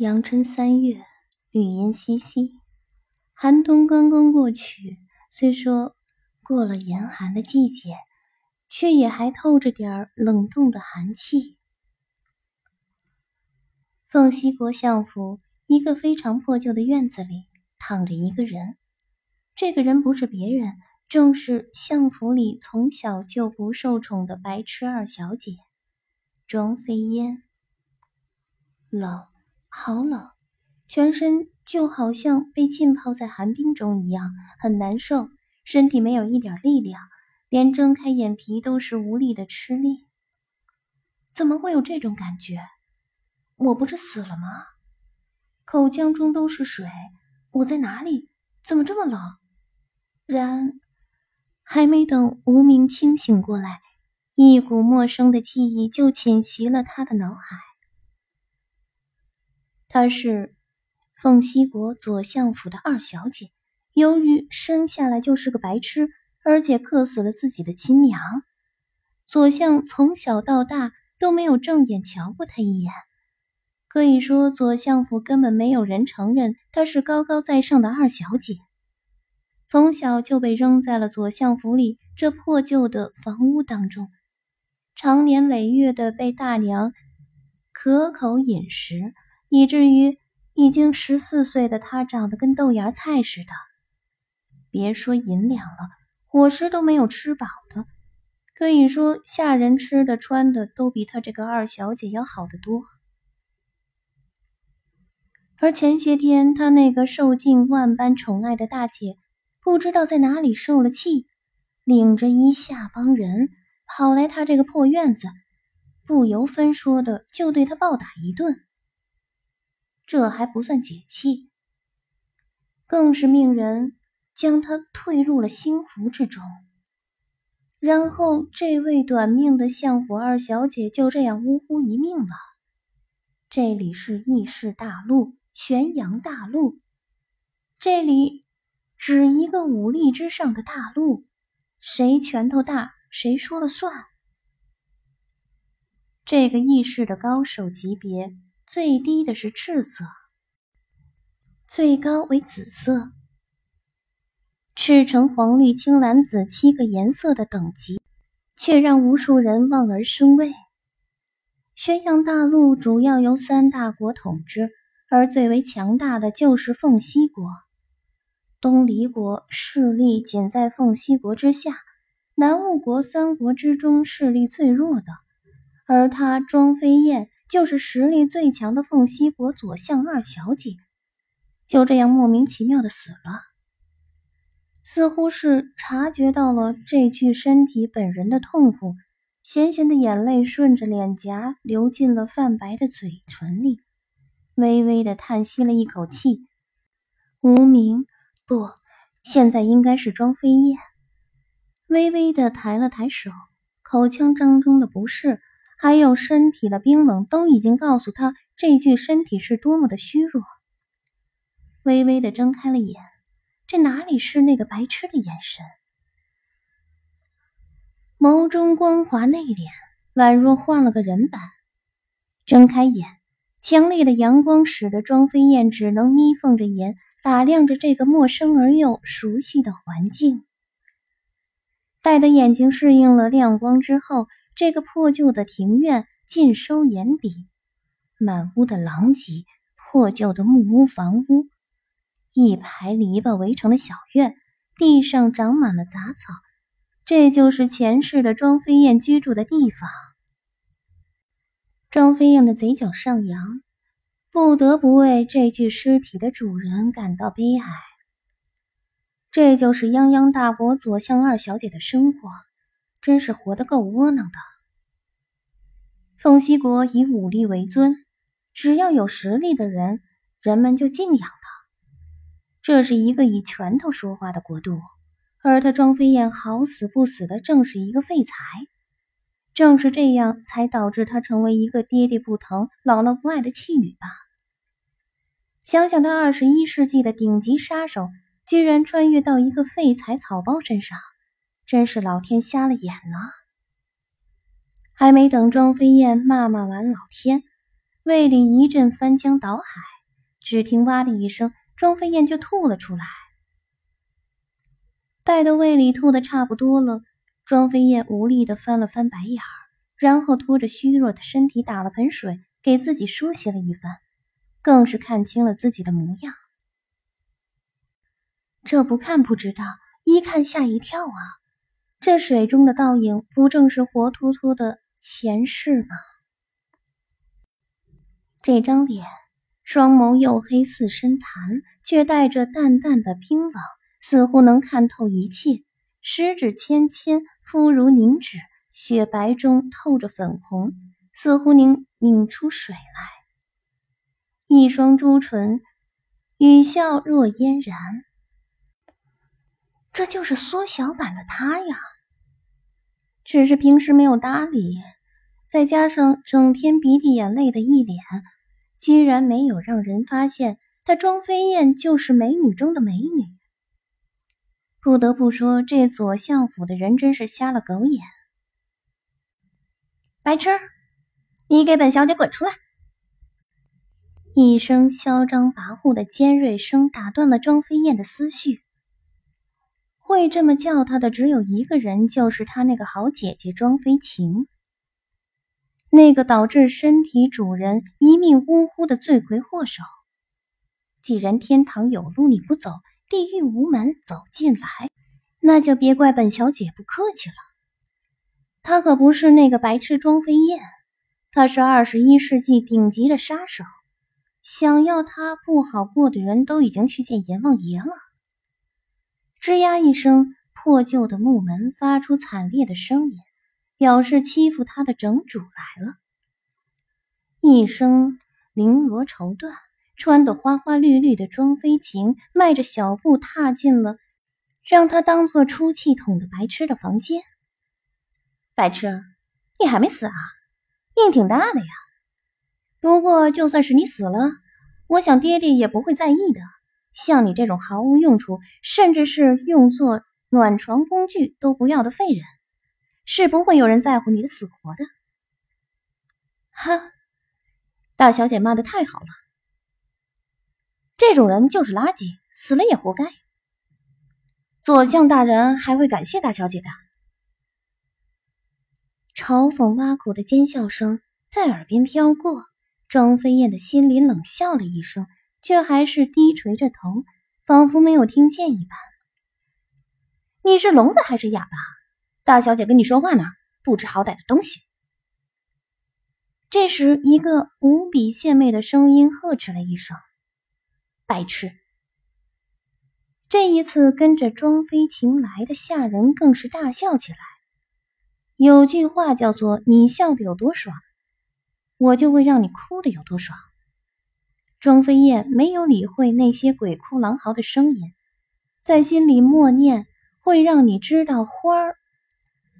阳春三月，绿阴淅淅，寒冬刚刚过去。虽说过了严寒的季节，却也还透着点儿冷冻的寒气。凤西国相府一个非常破旧的院子里，躺着一个人。这个人不是别人，正是相府里从小就不受宠的白痴二小姐庄飞燕。冷。好冷，全身就好像被浸泡在寒冰中一样，很难受。身体没有一点力量，连睁开眼皮都是无力的吃力。怎么会有这种感觉？我不是死了吗？口腔中都是水，我在哪里？怎么这么冷？然，还没等无名清醒过来，一股陌生的记忆就侵袭了他的脑海。她是凤西国左相府的二小姐，由于生下来就是个白痴，而且克死了自己的亲娘，左相从小到大都没有正眼瞧过她一眼。可以说，左相府根本没有人承认她是高高在上的二小姐。从小就被扔在了左相府里这破旧的房屋当中，长年累月的被大娘可口饮食。以至于已经十四岁的他长得跟豆芽菜似的，别说银两了，伙食都没有吃饱的，可以说下人吃的穿的都比他这个二小姐要好得多。而前些天，他那个受尽万般宠爱的大姐，不知道在哪里受了气，领着一下帮人跑来他这个破院子，不由分说的就对他暴打一顿。这还不算解气，更是命人将他退入了星湖之中。然后，这位短命的相府二小姐就这样呜呼一命了。这里是异世大陆，玄阳大陆，这里只一个武力之上的大陆，谁拳头大，谁说了算。这个异世的高手级别。最低的是赤色，最高为紫色。赤橙黄绿青蓝紫七个颜色的等级，却让无数人望而生畏。宣阳大陆主要由三大国统治，而最为强大的就是凤西国。东离国势力仅在凤西国之下，南雾国三国之中势力最弱的，而他庄飞燕。就是实力最强的凤西国左相二小姐，就这样莫名其妙的死了。似乎是察觉到了这具身体本人的痛苦，咸咸的眼泪顺着脸颊流进了泛白的嘴唇里，微微的叹息了一口气。无名，不，现在应该是庄飞燕，微微的抬了抬手，口腔当中的不适。还有身体的冰冷，都已经告诉他这具身体是多么的虚弱。微微的睁开了眼，这哪里是那个白痴的眼神？眸中光滑内敛，宛若换了个人般。睁开眼，强烈的阳光使得庄飞燕只能眯缝着眼，打量着这个陌生而又熟悉的环境。待的眼睛适应了亮光之后。这个破旧的庭院尽收眼底，满屋的狼藉，破旧的木屋房屋，一排篱笆围成的小院，地上长满了杂草，这就是前世的庄飞燕居住的地方。庄飞燕的嘴角上扬，不得不为这具尸体的主人感到悲哀。这就是泱泱大国左相二小姐的生活。真是活得够窝囊的。凤西国以武力为尊，只要有实力的人，人们就敬仰他。这是一个以拳头说话的国度，而他庄飞燕好死不死的，正是一个废材。正是这样，才导致他成为一个爹爹不疼、姥姥不爱的弃女吧。想想他二十一世纪的顶级杀手，居然穿越到一个废材草包身上。真是老天瞎了眼呢！还没等庄飞燕骂骂完老天，胃里一阵翻江倒海，只听“哇”的一声，庄飞燕就吐了出来。待到胃里吐的差不多了，庄飞燕无力的翻了翻白眼儿，然后拖着虚弱的身体打了盆水，给自己梳洗了一番，更是看清了自己的模样。这不看不知道，一看吓一跳啊！这水中的倒影，不正是活脱脱的前世吗？这张脸，双眸黝黑似深潭，却带着淡淡的冰冷，似乎能看透一切。十指纤纤，肤如凝脂，雪白中透着粉红，似乎凝拧出水来。一双朱唇，语笑若嫣然。这就是缩小版的他呀，只是平时没有搭理，再加上整天鼻涕眼泪的一脸，居然没有让人发现他庄飞燕就是美女中的美女。不得不说，这左相府的人真是瞎了狗眼。白痴，你给本小姐滚出来！一声嚣张跋扈的尖锐声打断了庄飞燕的思绪。会这么叫她的只有一个人，就是她那个好姐姐庄飞晴，那个导致身体主人一命呜呼的罪魁祸首。既然天堂有路你不走，地狱无门走进来，那就别怪本小姐不客气了。她可不是那个白痴庄飞燕，她是二十一世纪顶级的杀手，想要她不好过的人都已经去见阎王爷了。吱呀一声，破旧的木门发出惨烈的声音，表示欺负他的整主来了。一声绫罗绸缎，穿得花花绿绿的庄飞禽迈着小步踏进了让他当做出气筒的白痴的房间。白痴，你还没死啊？命挺大的呀！不过就算是你死了，我想爹爹也不会在意的。像你这种毫无用处，甚至是用作暖床工具都不要的废人，是不会有人在乎你的死活的。哈，大小姐骂的太好了，这种人就是垃圾，死了也活该。左相大人还会感谢大小姐的。嘲讽挖苦的尖笑声在耳边飘过，庄飞燕的心里冷笑了一声。却还是低垂着头，仿佛没有听见一般。你是聋子还是哑巴？大小姐跟你说话呢，不知好歹的东西！这时，一个无比献媚的声音呵斥了一声：“白痴！”这一次，跟着庄飞晴来的下人更是大笑起来。有句话叫做：“你笑的有多爽，我就会让你哭的有多爽。”庄飞燕没有理会那些鬼哭狼嚎的声音，在心里默念：“会让你知道花儿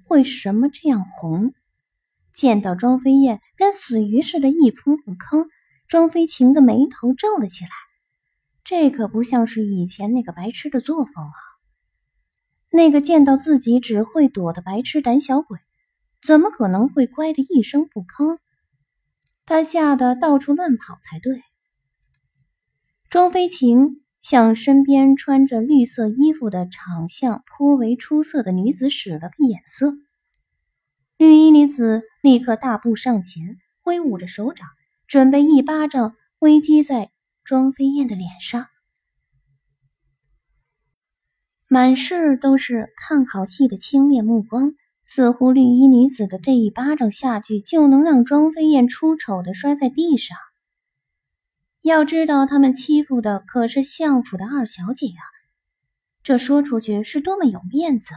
会什么这样红。”见到庄飞燕跟死鱼似的，一声不吭，庄飞晴的眉头皱了起来。这可不像是以前那个白痴的作风啊！那个见到自己只会躲的白痴胆小鬼，怎么可能会乖的一声不吭？他吓得到处乱跑才对。庄飞晴向身边穿着绿色衣服的长相颇为出色的女子使了个眼色，绿衣女子立刻大步上前，挥舞着手掌，准备一巴掌挥击在庄飞燕的脸上。满室都是看好戏的轻蔑目光，似乎绿衣女子的这一巴掌下去，就能让庄飞燕出丑的摔在地上。要知道，他们欺负的可是相府的二小姐呀，这说出去是多么有面子。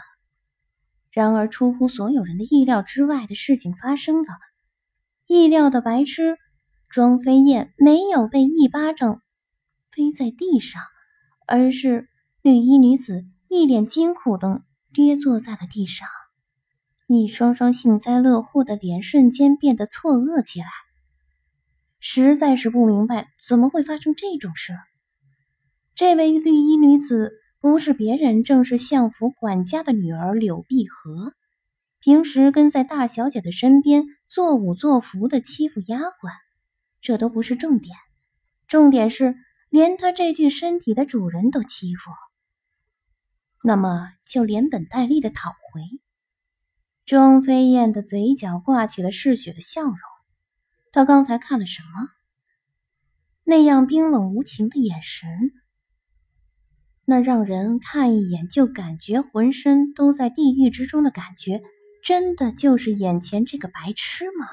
然而，出乎所有人的意料之外的事情发生了。意料的白痴庄飞燕没有被一巴掌飞在地上，而是绿衣女子一脸惊恐的跌坐在了地上，一双双幸灾乐祸的脸瞬间变得错愕起来。实在是不明白怎么会发生这种事。这位绿衣女子不是别人，正是相府管家的女儿柳碧荷。平时跟在大小姐的身边做五做福的欺负丫鬟，这都不是重点，重点是连她这具身体的主人都欺负，那么就连本带利的讨回。庄飞燕的嘴角挂起了嗜血的笑容，他刚才看了什么？那样冰冷无情的眼神，那让人看一眼就感觉浑身都在地狱之中的感觉，真的就是眼前这个白痴吗？